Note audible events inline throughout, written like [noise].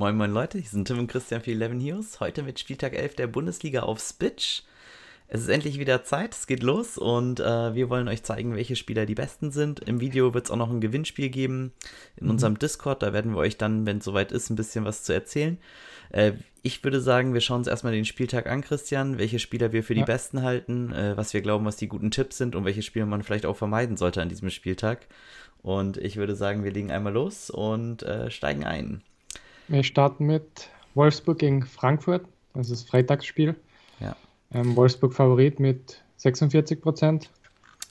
Moin moin Leute, hier sind Tim und Christian für 11 News. Heute mit Spieltag 11 der Bundesliga auf Spitch. Es ist endlich wieder Zeit, es geht los und äh, wir wollen euch zeigen, welche Spieler die besten sind. Im Video wird es auch noch ein Gewinnspiel geben in mhm. unserem Discord. Da werden wir euch dann, wenn es soweit ist, ein bisschen was zu erzählen. Äh, ich würde sagen, wir schauen uns erstmal den Spieltag an, Christian, welche Spieler wir für die besten halten, äh, was wir glauben, was die guten Tipps sind und welche Spieler man vielleicht auch vermeiden sollte an diesem Spieltag. Und ich würde sagen, wir legen einmal los und äh, steigen ein. Wir starten mit Wolfsburg gegen Frankfurt. Das ist Freitagsspiel. Ja. Ähm, Wolfsburg Favorit mit 46 Prozent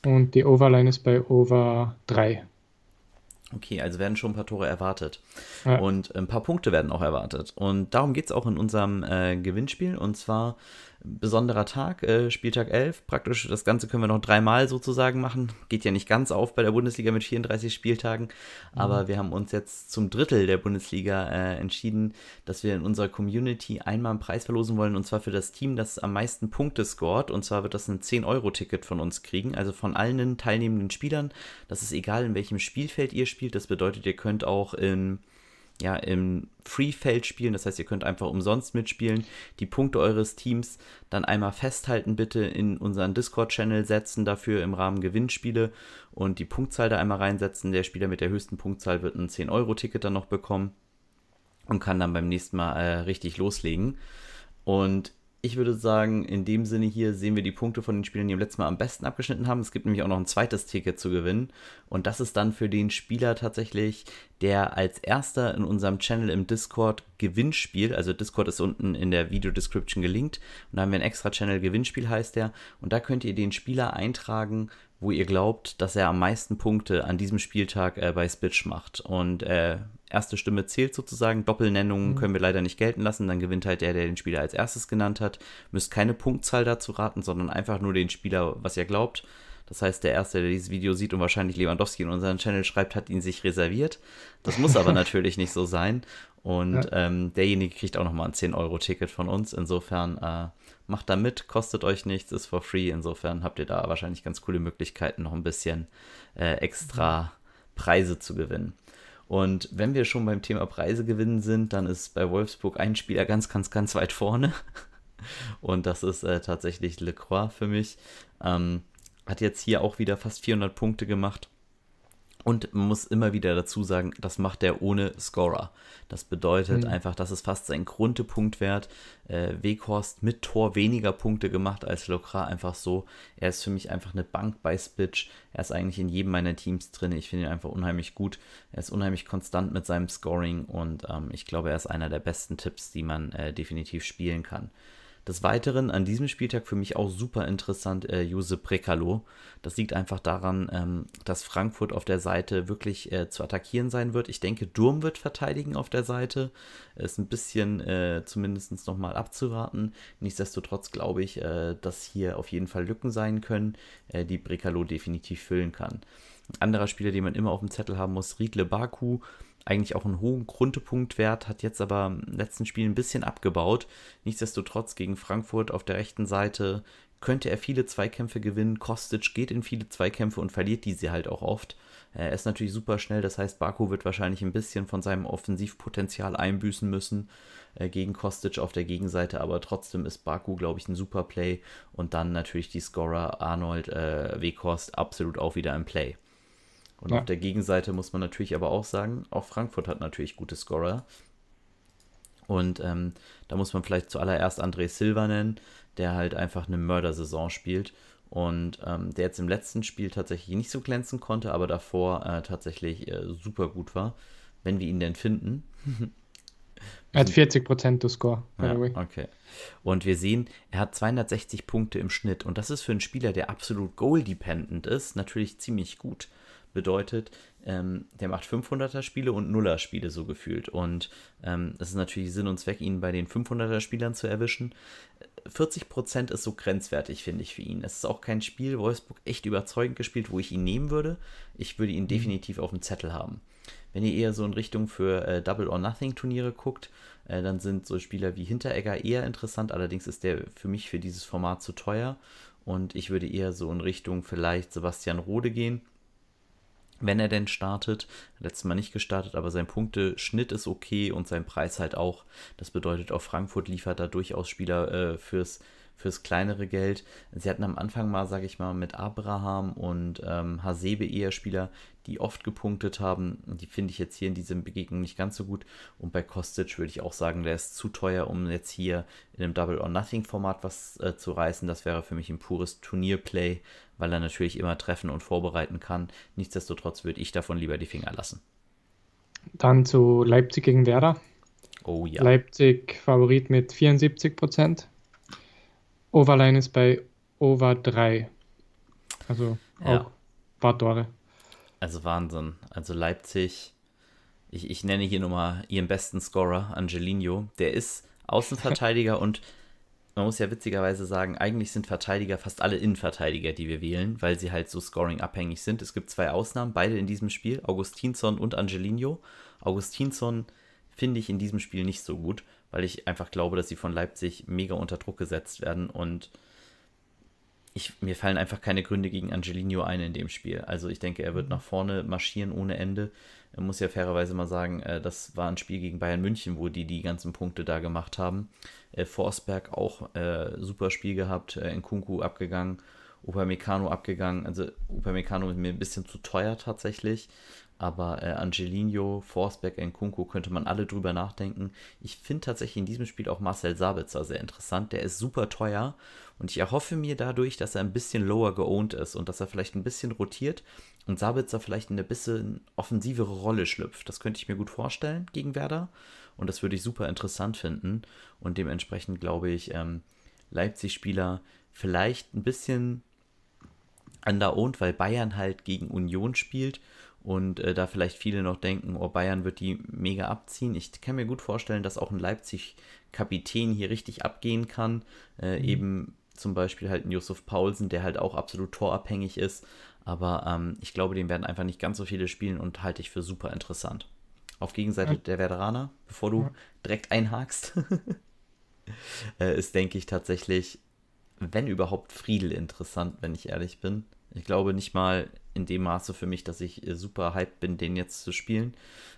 und die Overline ist bei Over 3. Okay, also werden schon ein paar Tore erwartet. Ja. Und ein paar Punkte werden auch erwartet. Und darum geht es auch in unserem äh, Gewinnspiel. Und zwar besonderer Tag, äh, Spieltag 11. Praktisch das Ganze können wir noch dreimal sozusagen machen. Geht ja nicht ganz auf bei der Bundesliga mit 34 Spieltagen. Aber mhm. wir haben uns jetzt zum Drittel der Bundesliga äh, entschieden, dass wir in unserer Community einmal einen Preis verlosen wollen. Und zwar für das Team, das am meisten Punkte scored. Und zwar wird das ein 10-Euro-Ticket von uns kriegen. Also von allen teilnehmenden Spielern. Das ist egal, in welchem Spielfeld ihr spielt. Das bedeutet, ihr könnt auch in ja, im Free-Feld spielen. Das heißt, ihr könnt einfach umsonst mitspielen, die Punkte eures Teams dann einmal festhalten, bitte in unseren Discord-Channel setzen, dafür im Rahmen Gewinnspiele und die Punktzahl da einmal reinsetzen. Der Spieler mit der höchsten Punktzahl wird ein 10-Euro-Ticket dann noch bekommen und kann dann beim nächsten Mal äh, richtig loslegen. Und ich würde sagen, in dem Sinne hier sehen wir die Punkte von den Spielern, die im letzten Mal am besten abgeschnitten haben. Es gibt nämlich auch noch ein zweites Ticket zu gewinnen. Und das ist dann für den Spieler tatsächlich, der als erster in unserem Channel im Discord Gewinnspiel, also Discord ist unten in der Video-Description gelinkt. Und da haben wir ein extra Channel Gewinnspiel heißt der. Und da könnt ihr den Spieler eintragen, wo ihr glaubt, dass er am meisten Punkte an diesem Spieltag äh, bei Spitch macht. Und äh, erste Stimme zählt sozusagen. Doppelnennungen mhm. können wir leider nicht gelten lassen. Dann gewinnt halt der, der den Spieler als erstes genannt hat. Müsst keine Punktzahl dazu raten, sondern einfach nur den Spieler, was ihr glaubt. Das heißt, der Erste, der dieses Video sieht und wahrscheinlich Lewandowski in unseren Channel schreibt, hat ihn sich reserviert. Das muss aber [laughs] natürlich nicht so sein. Und ja. ähm, derjenige kriegt auch nochmal ein 10-Euro-Ticket von uns. Insofern äh, macht da mit, kostet euch nichts, ist for free. Insofern habt ihr da wahrscheinlich ganz coole Möglichkeiten, noch ein bisschen äh, extra Preise zu gewinnen. Und wenn wir schon beim Thema Preise gewinnen sind, dann ist bei Wolfsburg ein Spieler ganz, ganz, ganz weit vorne. [laughs] Und das ist äh, tatsächlich Lecroix für mich. Ähm, hat jetzt hier auch wieder fast 400 Punkte gemacht. Und man muss immer wieder dazu sagen, das macht er ohne Scorer. Das bedeutet mhm. einfach, das ist fast sein Grundpunktwert. Äh, Weghorst mit Tor weniger Punkte gemacht als Lokra. Einfach so. Er ist für mich einfach eine Bank bei Spitch. Er ist eigentlich in jedem meiner Teams drin. Ich finde ihn einfach unheimlich gut. Er ist unheimlich konstant mit seinem Scoring und ähm, ich glaube, er ist einer der besten Tipps, die man äh, definitiv spielen kann. Des Weiteren an diesem Spieltag für mich auch super interessant äh, Josep Brekalo. Das liegt einfach daran, ähm, dass Frankfurt auf der Seite wirklich äh, zu attackieren sein wird. Ich denke, Durm wird verteidigen auf der Seite. Ist ein bisschen äh, zumindest nochmal abzuraten. Nichtsdestotrotz glaube ich, äh, dass hier auf jeden Fall Lücken sein können, äh, die Brekalo definitiv füllen kann. Ein anderer Spieler, den man immer auf dem Zettel haben muss, Riedle Baku eigentlich auch einen hohen Grundpunktwert, hat jetzt aber im letzten Spiel ein bisschen abgebaut. Nichtsdestotrotz gegen Frankfurt auf der rechten Seite könnte er viele Zweikämpfe gewinnen. Kostic geht in viele Zweikämpfe und verliert diese halt auch oft. Er ist natürlich super schnell, das heißt, Baku wird wahrscheinlich ein bisschen von seinem Offensivpotenzial einbüßen müssen äh, gegen Kostic auf der Gegenseite, aber trotzdem ist Baku, glaube ich, ein super Play und dann natürlich die Scorer Arnold, äh, Weghorst absolut auch wieder im Play. Und ja. auf der Gegenseite muss man natürlich aber auch sagen, auch Frankfurt hat natürlich gute Scorer. Und ähm, da muss man vielleicht zuallererst André Silva nennen, der halt einfach eine Mördersaison spielt und ähm, der jetzt im letzten Spiel tatsächlich nicht so glänzen konnte, aber davor äh, tatsächlich äh, super gut war, wenn wir ihn denn finden. [laughs] er hat 40% to score. Ja, okay. Und wir sehen, er hat 260 Punkte im Schnitt und das ist für einen Spieler, der absolut goal-dependent ist, natürlich ziemlich gut bedeutet, ähm, der macht 500er Spiele und 0er Spiele so gefühlt. Und ähm, ist natürlich Sinn und Zweck, ihn bei den 500er Spielern zu erwischen. 40% ist so grenzwertig, finde ich, für ihn. Es ist auch kein Spiel, Wolfsburg echt überzeugend gespielt, wo ich ihn nehmen würde. Ich würde ihn mhm. definitiv auf dem Zettel haben. Wenn ihr eher so in Richtung für äh, Double or Nothing Turniere guckt, äh, dann sind so Spieler wie Hinteregger eher interessant. Allerdings ist der für mich für dieses Format zu teuer. Und ich würde eher so in Richtung vielleicht Sebastian Rode gehen wenn er denn startet. Letztes Mal nicht gestartet, aber sein Punkteschnitt ist okay und sein Preis halt auch. Das bedeutet, auch Frankfurt liefert da durchaus Spieler äh, fürs fürs kleinere Geld. Sie hatten am Anfang mal, sage ich mal, mit Abraham und ähm, Hasebe eher Spieler, die oft gepunktet haben. Die finde ich jetzt hier in dieser Begegnung nicht ganz so gut. Und bei Kostic würde ich auch sagen, der ist zu teuer, um jetzt hier in einem Double or Nothing Format was äh, zu reißen. Das wäre für mich ein pures Turnierplay, weil er natürlich immer treffen und vorbereiten kann. Nichtsdestotrotz würde ich davon lieber die Finger lassen. Dann zu Leipzig gegen Werder. Oh ja. Leipzig Favorit mit 74 Prozent. Overline ist bei Over 3. Also ja. auch paar Tore. Also Wahnsinn. Also Leipzig, ich, ich nenne hier nochmal ihren besten Scorer, Angelino. Der ist Außenverteidiger [laughs] und man muss ja witzigerweise sagen, eigentlich sind Verteidiger fast alle Innenverteidiger, die wir wählen, weil sie halt so scoring-abhängig sind. Es gibt zwei Ausnahmen, beide in diesem Spiel, Augustinsson und Angelino. Augustinsson finde ich in diesem Spiel nicht so gut weil ich einfach glaube, dass sie von Leipzig mega unter Druck gesetzt werden und ich, mir fallen einfach keine Gründe gegen Angelino ein in dem Spiel. Also ich denke, er wird mhm. nach vorne marschieren ohne Ende. Er muss ja fairerweise mal sagen, äh, das war ein Spiel gegen Bayern München, wo die die ganzen Punkte da gemacht haben. Äh, Forsberg auch äh, super Spiel gehabt, äh, Nkunku abgegangen, Upamecano abgegangen. Also Upamecano ist mir ein bisschen zu teuer tatsächlich. Aber äh, Angelino, Forsberg, Nkunku könnte man alle drüber nachdenken. Ich finde tatsächlich in diesem Spiel auch Marcel Sabitzer sehr interessant. Der ist super teuer und ich erhoffe mir dadurch, dass er ein bisschen lower geowned ist und dass er vielleicht ein bisschen rotiert und Sabitzer vielleicht in eine bisschen offensivere Rolle schlüpft. Das könnte ich mir gut vorstellen gegen Werder und das würde ich super interessant finden. Und dementsprechend glaube ich, ähm, Leipzig-Spieler vielleicht ein bisschen underowned, weil Bayern halt gegen Union spielt und äh, da vielleicht viele noch denken, oh, Bayern wird die mega abziehen. Ich kann mir gut vorstellen, dass auch ein Leipzig-Kapitän hier richtig abgehen kann. Äh, mhm. Eben zum Beispiel halt ein Josef Paulsen, der halt auch absolut torabhängig ist. Aber ähm, ich glaube, den werden einfach nicht ganz so viele spielen und halte ich für super interessant. Auf Gegenseite ja. der Veteraner, bevor du ja. direkt einhakst, [laughs] äh, ist, denke ich, tatsächlich, wenn überhaupt, Friedel interessant, wenn ich ehrlich bin. Ich glaube nicht mal in dem Maße für mich, dass ich äh, super hyped bin, den jetzt zu spielen.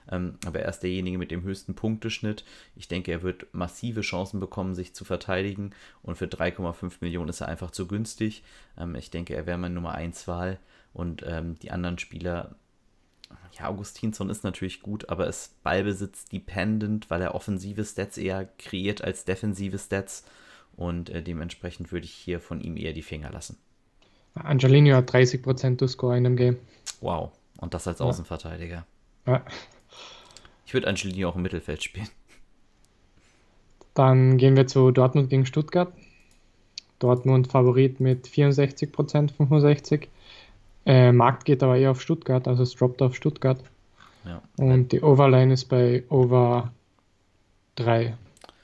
Ähm, aber er ist derjenige mit dem höchsten Punkteschnitt. Ich denke, er wird massive Chancen bekommen, sich zu verteidigen. Und für 3,5 Millionen ist er einfach zu günstig. Ähm, ich denke, er wäre meine Nummer 1 Wahl. Und ähm, die anderen Spieler, ja, Augustinsson ist natürlich gut, aber ist Ballbesitz dependent, weil er offensive Stats eher kreiert als defensive Stats. Und äh, dementsprechend würde ich hier von ihm eher die Finger lassen. Angelino hat 30% to Score in dem Game. Wow. Und das als ja. Außenverteidiger. Ja. Ich würde Angelino auch im Mittelfeld spielen. Dann gehen wir zu Dortmund gegen Stuttgart. Dortmund Favorit mit 64%, 65%. Äh, Markt geht aber eher auf Stuttgart, also es droppt auf Stuttgart. Ja. Und die Overline ist bei Over 3.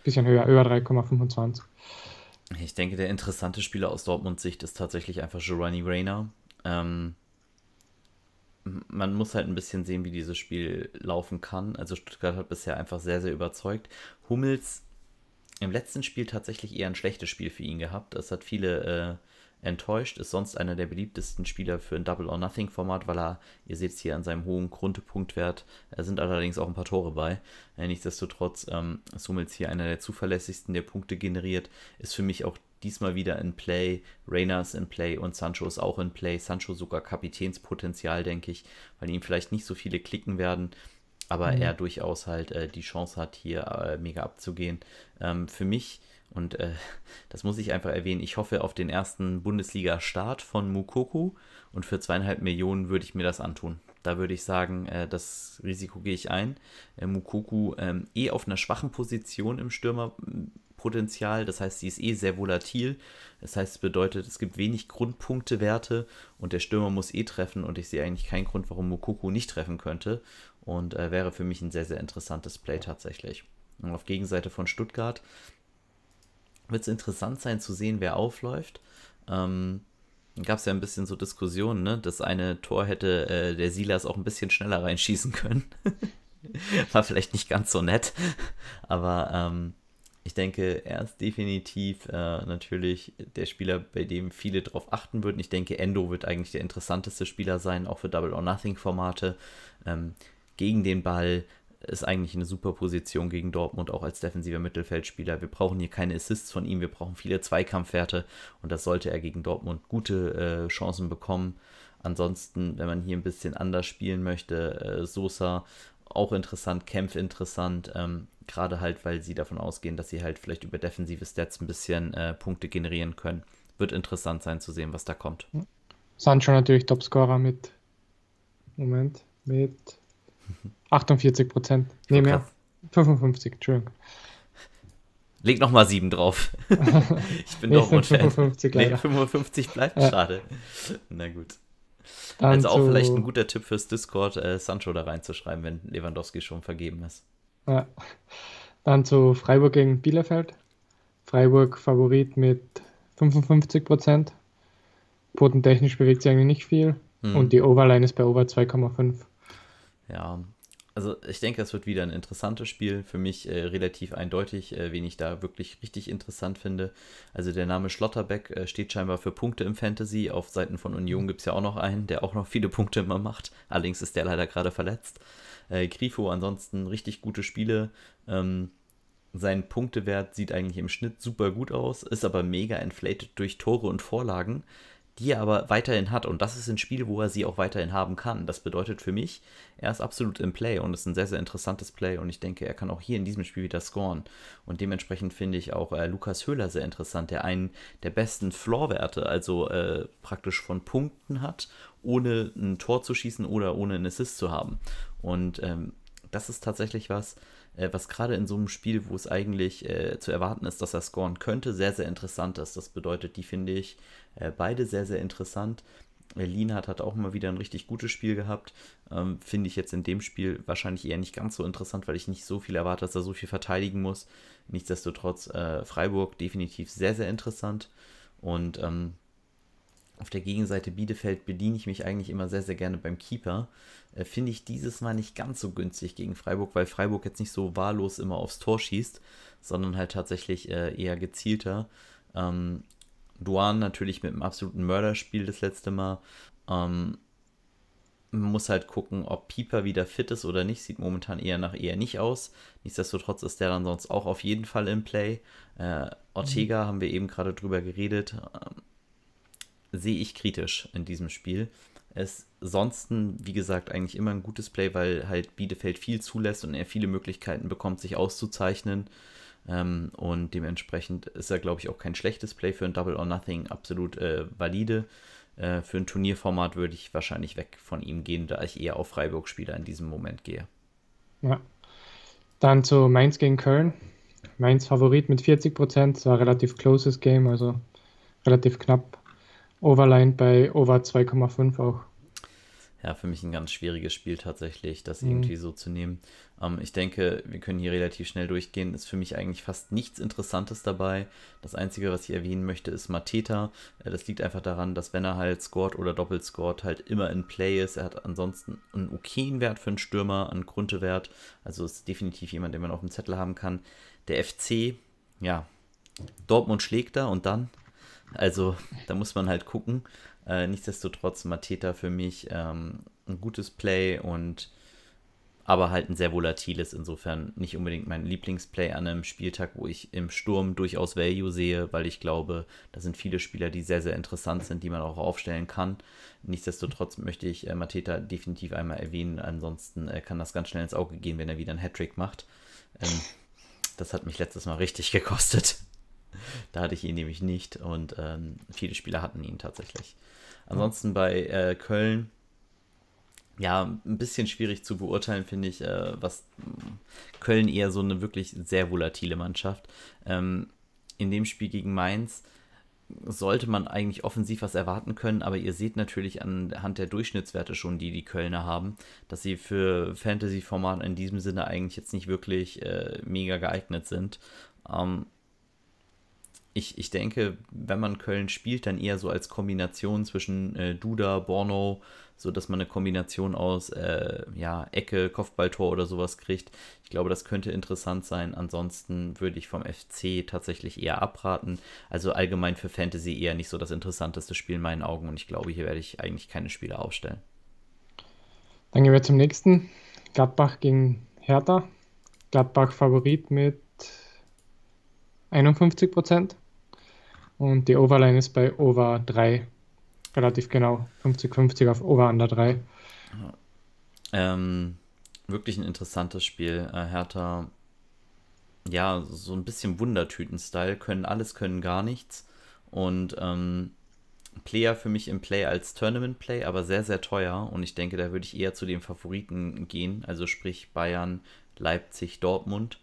Bisschen höher, über 3,25. Ich denke, der interessante Spieler aus Dortmunds Sicht ist tatsächlich einfach Giovanni Reyna. Ähm, man muss halt ein bisschen sehen, wie dieses Spiel laufen kann. Also Stuttgart hat bisher einfach sehr, sehr überzeugt. Hummels im letzten Spiel tatsächlich eher ein schlechtes Spiel für ihn gehabt. Es hat viele äh, enttäuscht, ist sonst einer der beliebtesten Spieler für ein Double or Nothing Format, weil er, ihr seht es hier an seinem hohen Grundpunktwert, da sind allerdings auch ein paar Tore bei. Äh, nichtsdestotrotz ähm, ist Hummels hier einer der zuverlässigsten, der Punkte generiert, ist für mich auch diesmal wieder in Play, Reina ist in Play und Sancho ist auch in Play. Sancho sogar Kapitänspotenzial, denke ich, weil ihm vielleicht nicht so viele klicken werden aber mhm. er durchaus halt äh, die Chance hat, hier äh, mega abzugehen. Ähm, für mich und äh, [laughs] das muss ich einfach erwähnen. Ich hoffe auf den ersten Bundesliga-Start von Mukoku und für zweieinhalb Millionen würde ich mir das antun. Da würde ich sagen, äh, das Risiko gehe ich ein. Äh, Mukoku ähm, eh auf einer schwachen Position im Stürmerpotenzial, das heißt, sie ist eh sehr volatil. Das heißt, es bedeutet, es gibt wenig Grundpunktewerte und der Stürmer muss eh treffen und ich sehe eigentlich keinen Grund, warum Mukoku nicht treffen könnte und äh, wäre für mich ein sehr, sehr interessantes Play tatsächlich. Und auf Gegenseite von Stuttgart wird es interessant sein zu sehen, wer aufläuft. Ähm, gab es ja ein bisschen so Diskussionen, ne? Das eine Tor hätte äh, der Silas auch ein bisschen schneller reinschießen können. [laughs] War vielleicht nicht ganz so nett. Aber ähm, Ich denke, er ist definitiv äh, natürlich der Spieler, bei dem viele darauf achten würden. Ich denke, Endo wird eigentlich der interessanteste Spieler sein, auch für Double or Nothing Formate. Ähm, gegen den Ball ist eigentlich eine super Position gegen Dortmund, auch als defensiver Mittelfeldspieler. Wir brauchen hier keine Assists von ihm, wir brauchen viele Zweikampfwerte und das sollte er gegen Dortmund gute äh, Chancen bekommen. Ansonsten, wenn man hier ein bisschen anders spielen möchte, äh, Sosa auch interessant, Kempf interessant. Ähm, Gerade halt, weil sie davon ausgehen, dass sie halt vielleicht über defensive Stats ein bisschen äh, Punkte generieren können. Wird interessant sein zu sehen, was da kommt. Sancho natürlich Topscorer mit Moment, mit 48 Prozent. Nee, mehr. 55, Entschuldigung. Leg nochmal 7 drauf. [laughs] ich bin doch 55, nee, 55 bleibt ja. schade. Na gut. Dann also auch vielleicht ein guter Tipp fürs Discord, äh, Sancho da reinzuschreiben, wenn Lewandowski schon vergeben ist. Ja. Dann zu Freiburg gegen Bielefeld. Freiburg Favorit mit 55 Prozent. Potentechnisch bewegt sich eigentlich nicht viel. Hm. Und die Overline ist bei Over 2,5. Ja, also ich denke, es wird wieder ein interessantes Spiel. Für mich äh, relativ eindeutig, äh, wen ich da wirklich richtig interessant finde. Also der Name Schlotterbeck äh, steht scheinbar für Punkte im Fantasy. Auf Seiten von Union gibt es ja auch noch einen, der auch noch viele Punkte immer macht. Allerdings ist der leider gerade verletzt. Äh, Grifo ansonsten richtig gute Spiele. Ähm, sein Punktewert sieht eigentlich im Schnitt super gut aus, ist aber mega inflated durch Tore und Vorlagen die er aber weiterhin hat. Und das ist ein Spiel, wo er sie auch weiterhin haben kann. Das bedeutet für mich, er ist absolut im Play und ist ein sehr, sehr interessantes Play. Und ich denke, er kann auch hier in diesem Spiel wieder scoren. Und dementsprechend finde ich auch äh, Lukas Höhler sehr interessant, der einen der besten Floorwerte, also äh, praktisch von Punkten hat, ohne ein Tor zu schießen oder ohne einen Assist zu haben. Und ähm, das ist tatsächlich was, äh, was gerade in so einem Spiel, wo es eigentlich äh, zu erwarten ist, dass er scoren könnte, sehr, sehr interessant ist. Das bedeutet, die finde ich äh, beide sehr, sehr interessant. Äh, Lienhardt hat auch mal wieder ein richtig gutes Spiel gehabt. Ähm, finde ich jetzt in dem Spiel wahrscheinlich eher nicht ganz so interessant, weil ich nicht so viel erwarte, dass er so viel verteidigen muss. Nichtsdestotrotz äh, Freiburg definitiv sehr, sehr interessant. Und ähm, auf der Gegenseite Bielefeld bediene ich mich eigentlich immer sehr, sehr gerne beim Keeper. Äh, Finde ich dieses Mal nicht ganz so günstig gegen Freiburg, weil Freiburg jetzt nicht so wahllos immer aufs Tor schießt, sondern halt tatsächlich äh, eher gezielter. Ähm, Duan natürlich mit einem absoluten Mörderspiel das letzte Mal. Ähm, man muss halt gucken, ob Pieper wieder fit ist oder nicht. Sieht momentan eher nach eher nicht aus. Nichtsdestotrotz ist der dann sonst auch auf jeden Fall im Play. Äh, Ortega mhm. haben wir eben gerade drüber geredet. Ähm, sehe ich kritisch in diesem Spiel. Es sonst, wie gesagt, eigentlich immer ein gutes Play, weil halt Bielefeld viel zulässt und er viele Möglichkeiten bekommt, sich auszuzeichnen. Ähm, und dementsprechend ist er, glaube ich, auch kein schlechtes Play für ein Double or Nothing, absolut äh, valide. Äh, für ein Turnierformat würde ich wahrscheinlich weg von ihm gehen, da ich eher auf Freiburg-Spieler in diesem Moment gehe. Ja. Dann zu Mainz gegen Köln. Mainz Favorit mit 40 Prozent, war relativ closes Game, also relativ knapp. Overline bei Over 2,5 auch ja, für mich ein ganz schwieriges Spiel tatsächlich, das mhm. irgendwie so zu nehmen. Ähm, ich denke, wir können hier relativ schnell durchgehen. Ist für mich eigentlich fast nichts Interessantes dabei. Das Einzige, was ich erwähnen möchte, ist Mateta. Äh, das liegt einfach daran, dass wenn er halt scored oder doppelt scored, halt immer in Play ist. Er hat ansonsten einen okayen Wert für einen Stürmer, einen Grundewert. Also ist definitiv jemand, den man auf dem Zettel haben kann. Der FC, ja, Dortmund schlägt da und dann. Also da muss man halt gucken. Äh, nichtsdestotrotz Mateta für mich ähm, ein gutes Play und aber halt ein sehr volatiles, insofern nicht unbedingt mein Lieblingsplay an einem Spieltag, wo ich im Sturm durchaus Value sehe, weil ich glaube, da sind viele Spieler, die sehr, sehr interessant sind, die man auch aufstellen kann. Nichtsdestotrotz möchte ich äh, Mateta definitiv einmal erwähnen, ansonsten äh, kann das ganz schnell ins Auge gehen, wenn er wieder einen Hattrick macht. Ähm, das hat mich letztes Mal richtig gekostet. [laughs] da hatte ich ihn nämlich nicht und ähm, viele Spieler hatten ihn tatsächlich. Ansonsten bei äh, Köln, ja, ein bisschen schwierig zu beurteilen, finde ich, äh, was Köln eher so eine wirklich sehr volatile Mannschaft. Ähm, in dem Spiel gegen Mainz sollte man eigentlich offensiv was erwarten können, aber ihr seht natürlich anhand der Durchschnittswerte schon, die die Kölner haben, dass sie für Fantasy-Formate in diesem Sinne eigentlich jetzt nicht wirklich äh, mega geeignet sind. Ähm, ich, ich denke, wenn man Köln spielt, dann eher so als Kombination zwischen äh, Duda, Borno, so dass man eine Kombination aus äh, ja, Ecke, Kopfballtor oder sowas kriegt. Ich glaube, das könnte interessant sein. Ansonsten würde ich vom FC tatsächlich eher abraten. Also allgemein für Fantasy eher nicht so das interessanteste Spiel in meinen Augen und ich glaube, hier werde ich eigentlich keine Spiele aufstellen. Dann gehen wir zum nächsten. Gladbach gegen Hertha. Gladbach Favorit mit 51 Prozent. Und die Overline ist bei Over 3. Relativ genau. 50-50 auf Over Under 3. Ähm, wirklich ein interessantes Spiel. Äh, Hertha, ja, so ein bisschen Wundertüten-Style. Können alles, können gar nichts. Und ähm, Player für mich im Play als Tournament-Play, aber sehr, sehr teuer. Und ich denke, da würde ich eher zu den Favoriten gehen. Also sprich Bayern, Leipzig, Dortmund.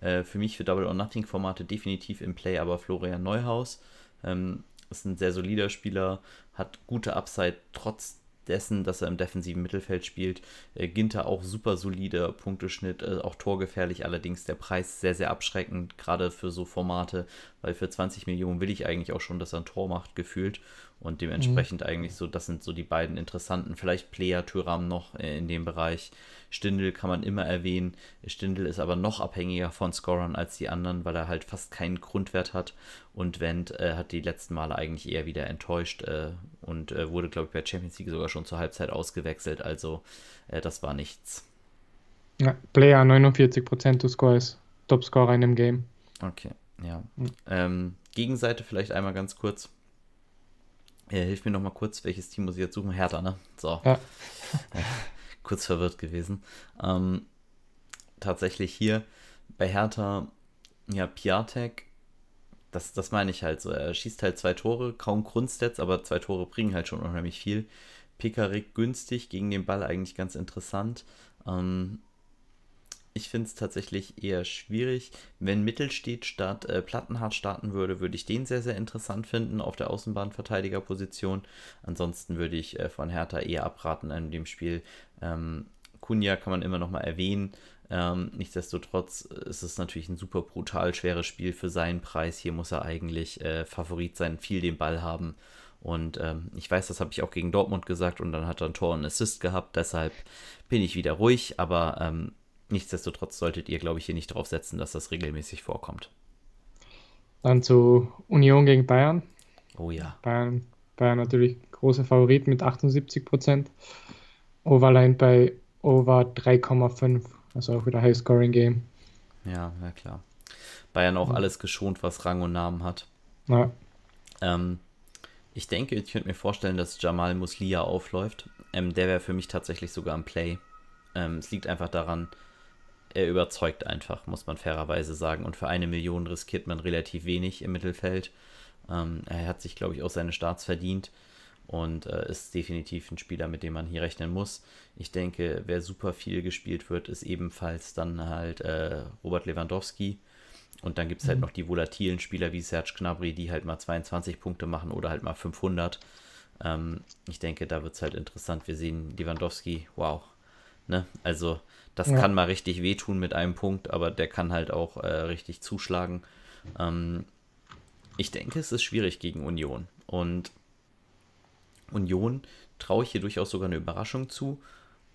Äh, für mich für Double or Nothing Formate definitiv im Play, aber Florian Neuhaus ähm, ist ein sehr solider Spieler, hat gute Upside trotz dessen, dass er im defensiven Mittelfeld spielt. Äh, Ginter auch super solider Punkteschnitt, äh, auch torgefährlich, allerdings der Preis sehr, sehr abschreckend, gerade für so Formate, weil für 20 Millionen will ich eigentlich auch schon, dass er ein Tor macht, gefühlt. Und dementsprechend mhm. eigentlich so, das sind so die beiden interessanten, vielleicht Player Tyram noch äh, in dem Bereich. Stindel kann man immer erwähnen. Stindel ist aber noch abhängiger von Scorern als die anderen, weil er halt fast keinen Grundwert hat. Und Wendt äh, hat die letzten Male eigentlich eher wieder enttäuscht äh, und äh, wurde, glaube ich, bei Champions League sogar schon zur Halbzeit ausgewechselt. Also äh, das war nichts. Ja, Player 49% du Scores, Topscorer in dem Game. Okay, ja. Mhm. Ähm, Gegenseite vielleicht einmal ganz kurz. Ja, hilf mir noch mal kurz, welches Team muss ich jetzt suchen? Hertha, ne? So. Ja. [laughs] kurz verwirrt gewesen. Ähm, tatsächlich hier bei Hertha, ja, Piatek, das, das meine ich halt so. Er schießt halt zwei Tore, kaum Grundstats, aber zwei Tore bringen halt schon unheimlich viel. Pekarik günstig, gegen den Ball eigentlich ganz interessant. Ähm, ich finde es tatsächlich eher schwierig. Wenn Mittelstedt statt äh, Plattenhardt starten würde, würde ich den sehr, sehr interessant finden auf der Außenbahnverteidigerposition. Ansonsten würde ich äh, von Hertha eher abraten in dem Spiel. Ähm, Kunja kann man immer noch mal erwähnen. Ähm, nichtsdestotrotz ist es natürlich ein super brutal schweres Spiel für seinen Preis. Hier muss er eigentlich äh, Favorit sein, viel den Ball haben. Und ähm, ich weiß, das habe ich auch gegen Dortmund gesagt und dann hat er ein Tor und Assist gehabt. Deshalb bin ich wieder ruhig, aber ähm, Nichtsdestotrotz solltet ihr, glaube ich, hier nicht drauf setzen, dass das regelmäßig vorkommt. Dann zu Union gegen Bayern. Oh ja. Bayern, Bayern natürlich großer Favorit mit 78 Prozent. Overline bei Over 3,5. Also auch wieder High-Scoring-Game. Ja, ja klar. Bayern auch ja. alles geschont, was Rang und Namen hat. Ja. Ähm, ich denke, ich könnte mir vorstellen, dass Jamal Muslia aufläuft. Ähm, der wäre für mich tatsächlich sogar ein Play. Ähm, es liegt einfach daran, er überzeugt einfach, muss man fairerweise sagen. Und für eine Million riskiert man relativ wenig im Mittelfeld. Ähm, er hat sich, glaube ich, auch seine Starts verdient und äh, ist definitiv ein Spieler, mit dem man hier rechnen muss. Ich denke, wer super viel gespielt wird, ist ebenfalls dann halt äh, Robert Lewandowski. Und dann gibt es halt mhm. noch die volatilen Spieler wie Serge Gnabry, die halt mal 22 Punkte machen oder halt mal 500. Ähm, ich denke, da wird es halt interessant. Wir sehen Lewandowski, wow. Ne? Also das ja. kann mal richtig wehtun mit einem Punkt, aber der kann halt auch äh, richtig zuschlagen. Ähm, ich denke, es ist schwierig gegen Union. Und Union traue ich hier durchaus sogar eine Überraschung zu.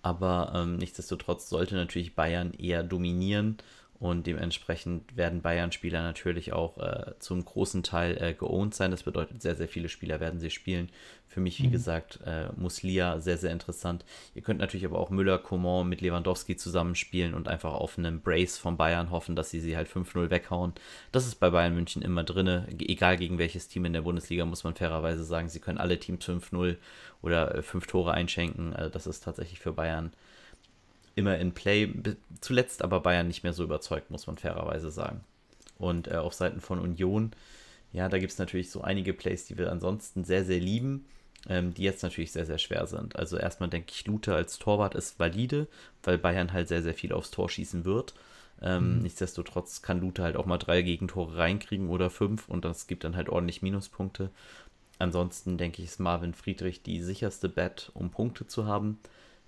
Aber ähm, nichtsdestotrotz sollte natürlich Bayern eher dominieren und dementsprechend werden Bayern-Spieler natürlich auch äh, zum großen Teil äh, geowned sein. Das bedeutet, sehr, sehr viele Spieler werden sie spielen. Für mich, wie mhm. gesagt, äh, Muslia sehr, sehr interessant. Ihr könnt natürlich aber auch Müller, Coman mit Lewandowski zusammenspielen und einfach auf einen Brace von Bayern hoffen, dass sie sie halt 5-0 weghauen. Das ist bei Bayern München immer drin. Egal gegen welches Team in der Bundesliga, muss man fairerweise sagen, sie können alle Teams 5-0 oder 5 äh, Tore einschenken. Also das ist tatsächlich für Bayern immer in Play. Zuletzt aber Bayern nicht mehr so überzeugt, muss man fairerweise sagen. Und äh, auf Seiten von Union, ja, da gibt es natürlich so einige Plays, die wir ansonsten sehr, sehr lieben, ähm, die jetzt natürlich sehr, sehr schwer sind. Also erstmal denke ich, Lute als Torwart ist valide, weil Bayern halt sehr, sehr viel aufs Tor schießen wird. Ähm, mhm. Nichtsdestotrotz kann Lute halt auch mal drei Gegentore reinkriegen oder fünf und das gibt dann halt ordentlich Minuspunkte. Ansonsten denke ich, ist Marvin Friedrich die sicherste Bet, um Punkte zu haben.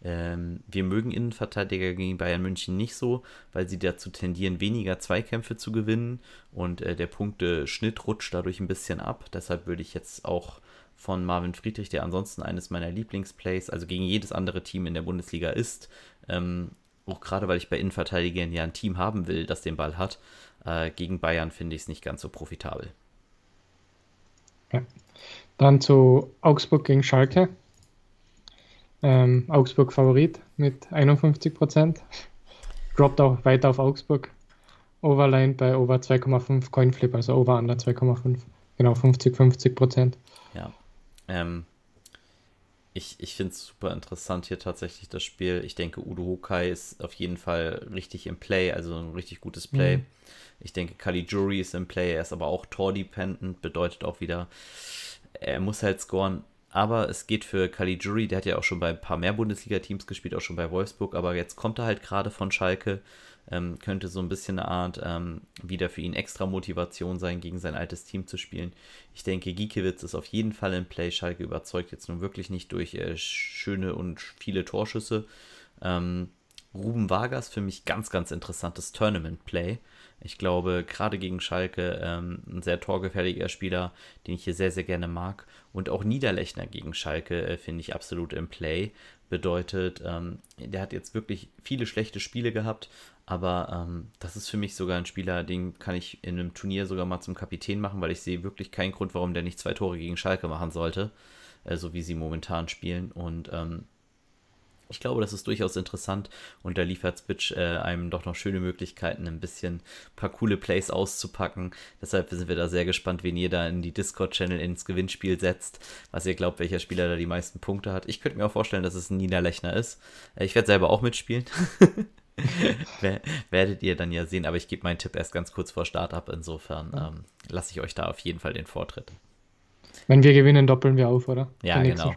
Ähm, wir mögen Innenverteidiger gegen Bayern München nicht so, weil sie dazu tendieren, weniger Zweikämpfe zu gewinnen und äh, der Punkteschnitt rutscht dadurch ein bisschen ab. Deshalb würde ich jetzt auch von Marvin Friedrich, der ansonsten eines meiner Lieblingsplays, also gegen jedes andere Team in der Bundesliga ist, ähm, auch gerade weil ich bei Innenverteidigern ja ein Team haben will, das den Ball hat, äh, gegen Bayern finde ich es nicht ganz so profitabel. Ja. Dann zu Augsburg gegen Schalke. Ähm, Augsburg Favorit mit 51 Prozent. Droppt auch weiter auf Augsburg. Overline bei Over 2,5 Coinflip, also Over under 2,5. Genau, 50-50 Prozent. Ja. Ähm, ich ich finde es super interessant hier tatsächlich das Spiel. Ich denke, Udo Hokai ist auf jeden Fall richtig im Play, also ein richtig gutes Play. Mhm. Ich denke, Caligiuri ist im Play, er ist aber auch Tor-dependent, bedeutet auch wieder, er muss halt scoren. Aber es geht für Caligiuri, der hat ja auch schon bei ein paar mehr Bundesliga-Teams gespielt, auch schon bei Wolfsburg, aber jetzt kommt er halt gerade von Schalke ähm, könnte so ein bisschen eine Art ähm, wieder für ihn extra Motivation sein, gegen sein altes Team zu spielen. Ich denke, Giekewitz ist auf jeden Fall im Play. Schalke überzeugt jetzt nun wirklich nicht durch äh, schöne und viele Torschüsse. Ähm, Ruben Vargas für mich ganz, ganz interessantes Tournament-Play. Ich glaube, gerade gegen Schalke ähm, ein sehr torgefährlicher Spieler, den ich hier sehr, sehr gerne mag. Und auch Niederlechner gegen Schalke äh, finde ich absolut im Play. Bedeutet, ähm, der hat jetzt wirklich viele schlechte Spiele gehabt, aber ähm, das ist für mich sogar ein Spieler, den kann ich in einem Turnier sogar mal zum Kapitän machen, weil ich sehe wirklich keinen Grund, warum der nicht zwei Tore gegen Schalke machen sollte, äh, so wie sie momentan spielen. Und ähm, ich glaube, das ist durchaus interessant und da liefert Switch äh, einem doch noch schöne Möglichkeiten, ein bisschen ein paar coole Plays auszupacken. Deshalb sind wir da sehr gespannt, wen ihr da in die Discord-Channel ins Gewinnspiel setzt, was ihr glaubt, welcher Spieler da die meisten Punkte hat. Ich könnte mir auch vorstellen, dass es ein Niederlechner ist. Äh, ich werde selber auch mitspielen. [laughs] werdet ihr dann ja sehen, aber ich gebe meinen Tipp erst ganz kurz vor Start ab. Insofern ähm, lasse ich euch da auf jeden Fall den Vortritt. Wenn wir gewinnen, doppeln wir auf, oder? Ja, genau.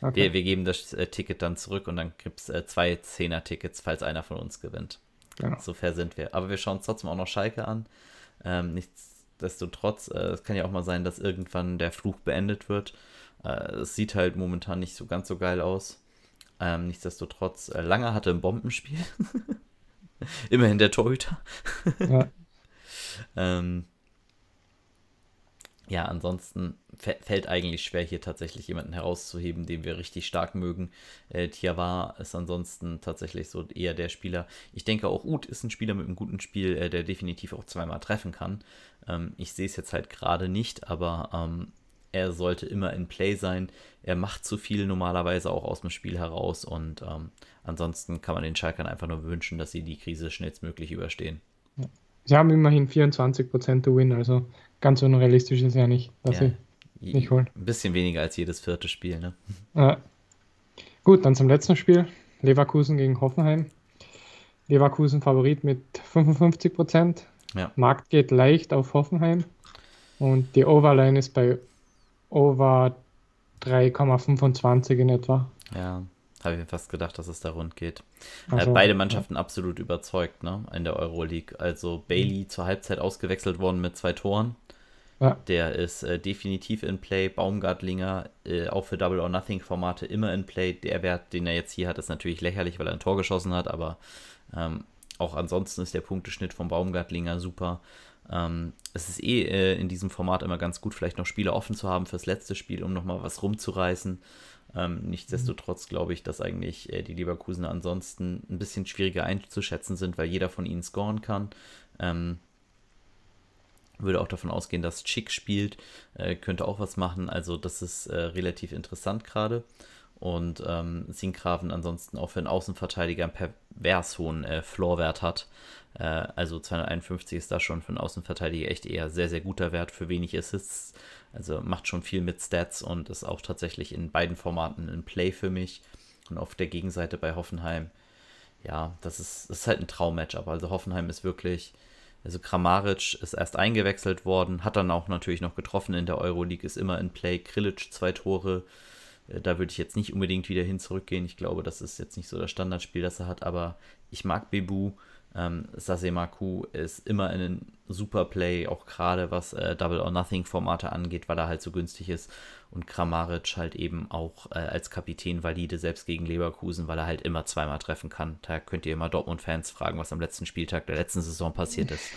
Okay. Wir, wir, geben das äh, Ticket dann zurück und dann gibt es äh, zwei Zehner-Tickets, falls einer von uns gewinnt. Genau. So fair sind wir. Aber wir schauen uns trotzdem auch noch Schalke an. Ähm, nichtsdestotrotz, äh, es kann ja auch mal sein, dass irgendwann der Fluch beendet wird. Äh, es sieht halt momentan nicht so ganz so geil aus. Ähm, nichtsdestotrotz, äh, Langer hatte ein Bombenspiel. [laughs] Immerhin der Torhüter. ja. [laughs] ähm, ja, ansonsten fällt eigentlich schwer, hier tatsächlich jemanden herauszuheben, den wir richtig stark mögen. Äh, Tiavar ist ansonsten tatsächlich so eher der Spieler. Ich denke auch Uth ist ein Spieler mit einem guten Spiel, äh, der definitiv auch zweimal treffen kann. Ähm, ich sehe es jetzt halt gerade nicht, aber ähm, er sollte immer in Play sein. Er macht zu viel normalerweise auch aus dem Spiel heraus und ähm, ansonsten kann man den Schalkern einfach nur wünschen, dass sie die Krise schnellstmöglich überstehen. Sie haben immerhin 24% to win, also ganz unrealistisch ist ja nicht, dass ja, sie nicht holen. Ein bisschen weniger als jedes vierte Spiel, ne? Äh, gut, dann zum letzten Spiel. Leverkusen gegen Hoffenheim. Leverkusen Favorit mit 55%. Ja. Markt geht leicht auf Hoffenheim. Und die Overline ist bei over 3,25 in etwa. Ja, habe ich mir fast gedacht, dass es da rund geht. Also, beide Mannschaften ja. absolut überzeugt, ne, in der Euroleague. Also Bailey mhm. zur Halbzeit ausgewechselt worden mit zwei Toren. Ja. Der ist äh, definitiv in Play. Baumgartlinger, äh, auch für Double or Nothing Formate immer in Play. Der Wert, den er jetzt hier hat, ist natürlich lächerlich, weil er ein Tor geschossen hat, aber ähm, auch ansonsten ist der Punkteschnitt von Baumgartlinger super. Ähm, es ist eh äh, in diesem Format immer ganz gut, vielleicht noch Spiele offen zu haben fürs letzte Spiel, um nochmal was rumzureißen. Ähm, nichtsdestotrotz glaube ich, dass eigentlich äh, die Leverkusen ansonsten ein bisschen schwieriger einzuschätzen sind, weil jeder von ihnen scoren kann. Ähm, würde auch davon ausgehen, dass Chick spielt, äh, könnte auch was machen. Also das ist äh, relativ interessant gerade. Und ähm, Sinkgraven ansonsten auch für einen Außenverteidiger einen pervers hohen äh, Floorwert hat. Äh, also 251 ist da schon für einen Außenverteidiger echt eher sehr, sehr guter Wert für wenig Assists. Also macht schon viel mit Stats und ist auch tatsächlich in beiden Formaten ein Play für mich. Und auf der Gegenseite bei Hoffenheim, ja, das ist, das ist halt ein Traummatchup. Also Hoffenheim ist wirklich, also Kramaric ist erst eingewechselt worden, hat dann auch natürlich noch getroffen in der Euroleague, ist immer in Play. Krilic zwei Tore, äh, da würde ich jetzt nicht unbedingt wieder hin zurückgehen. Ich glaube, das ist jetzt nicht so das Standardspiel, das er hat, aber ich mag Bebu Ähm, Sasemaku ist immer in einem super Play, auch gerade was äh, Double or Nothing Formate angeht, weil er halt so günstig ist. Und Kramaric halt eben auch äh, als Kapitän valide, selbst gegen Leverkusen, weil er halt immer zweimal treffen kann. Da könnt ihr immer Dortmund-Fans fragen, was am letzten Spieltag der letzten Saison passiert ist.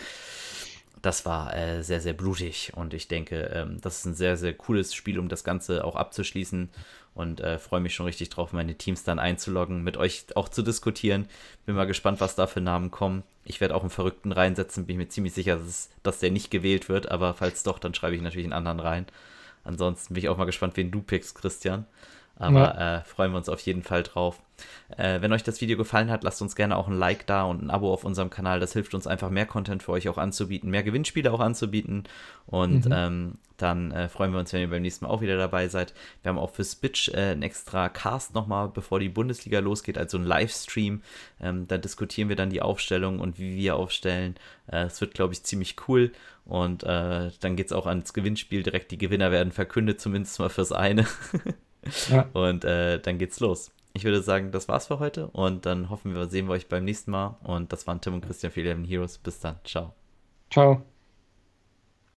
Das war äh, sehr, sehr blutig und ich denke, ähm, das ist ein sehr, sehr cooles Spiel, um das Ganze auch abzuschließen und äh, freue mich schon richtig drauf, meine Teams dann einzuloggen, mit euch auch zu diskutieren. Bin mal gespannt, was da für Namen kommen. Ich werde auch einen Verrückten reinsetzen, bin ich mir ziemlich sicher, dass, dass der nicht gewählt wird, aber falls doch, dann schreibe ich natürlich einen anderen rein. Ansonsten bin ich auch mal gespannt, wen du pickst, Christian. Aber ja. äh, freuen wir uns auf jeden Fall drauf. Äh, wenn euch das Video gefallen hat, lasst uns gerne auch ein Like da und ein Abo auf unserem Kanal. Das hilft uns einfach mehr Content für euch auch anzubieten, mehr Gewinnspiele auch anzubieten. Und mhm. ähm, dann äh, freuen wir uns, wenn ihr beim nächsten Mal auch wieder dabei seid. Wir haben auch für Spitch äh, einen extra Cast nochmal, bevor die Bundesliga losgeht, also ein Livestream. Ähm, da diskutieren wir dann die Aufstellung und wie wir aufstellen. Äh, es wird, glaube ich, ziemlich cool. Und äh, dann geht es auch ans Gewinnspiel. Direkt die Gewinner werden verkündet, zumindest mal fürs eine. [laughs] Ja. Und äh, dann geht's los. Ich würde sagen, das war's für heute und dann hoffen wir, sehen wir euch beim nächsten Mal. Und das waren Tim und Christian für Eleven Heroes. Bis dann. Ciao. Ciao.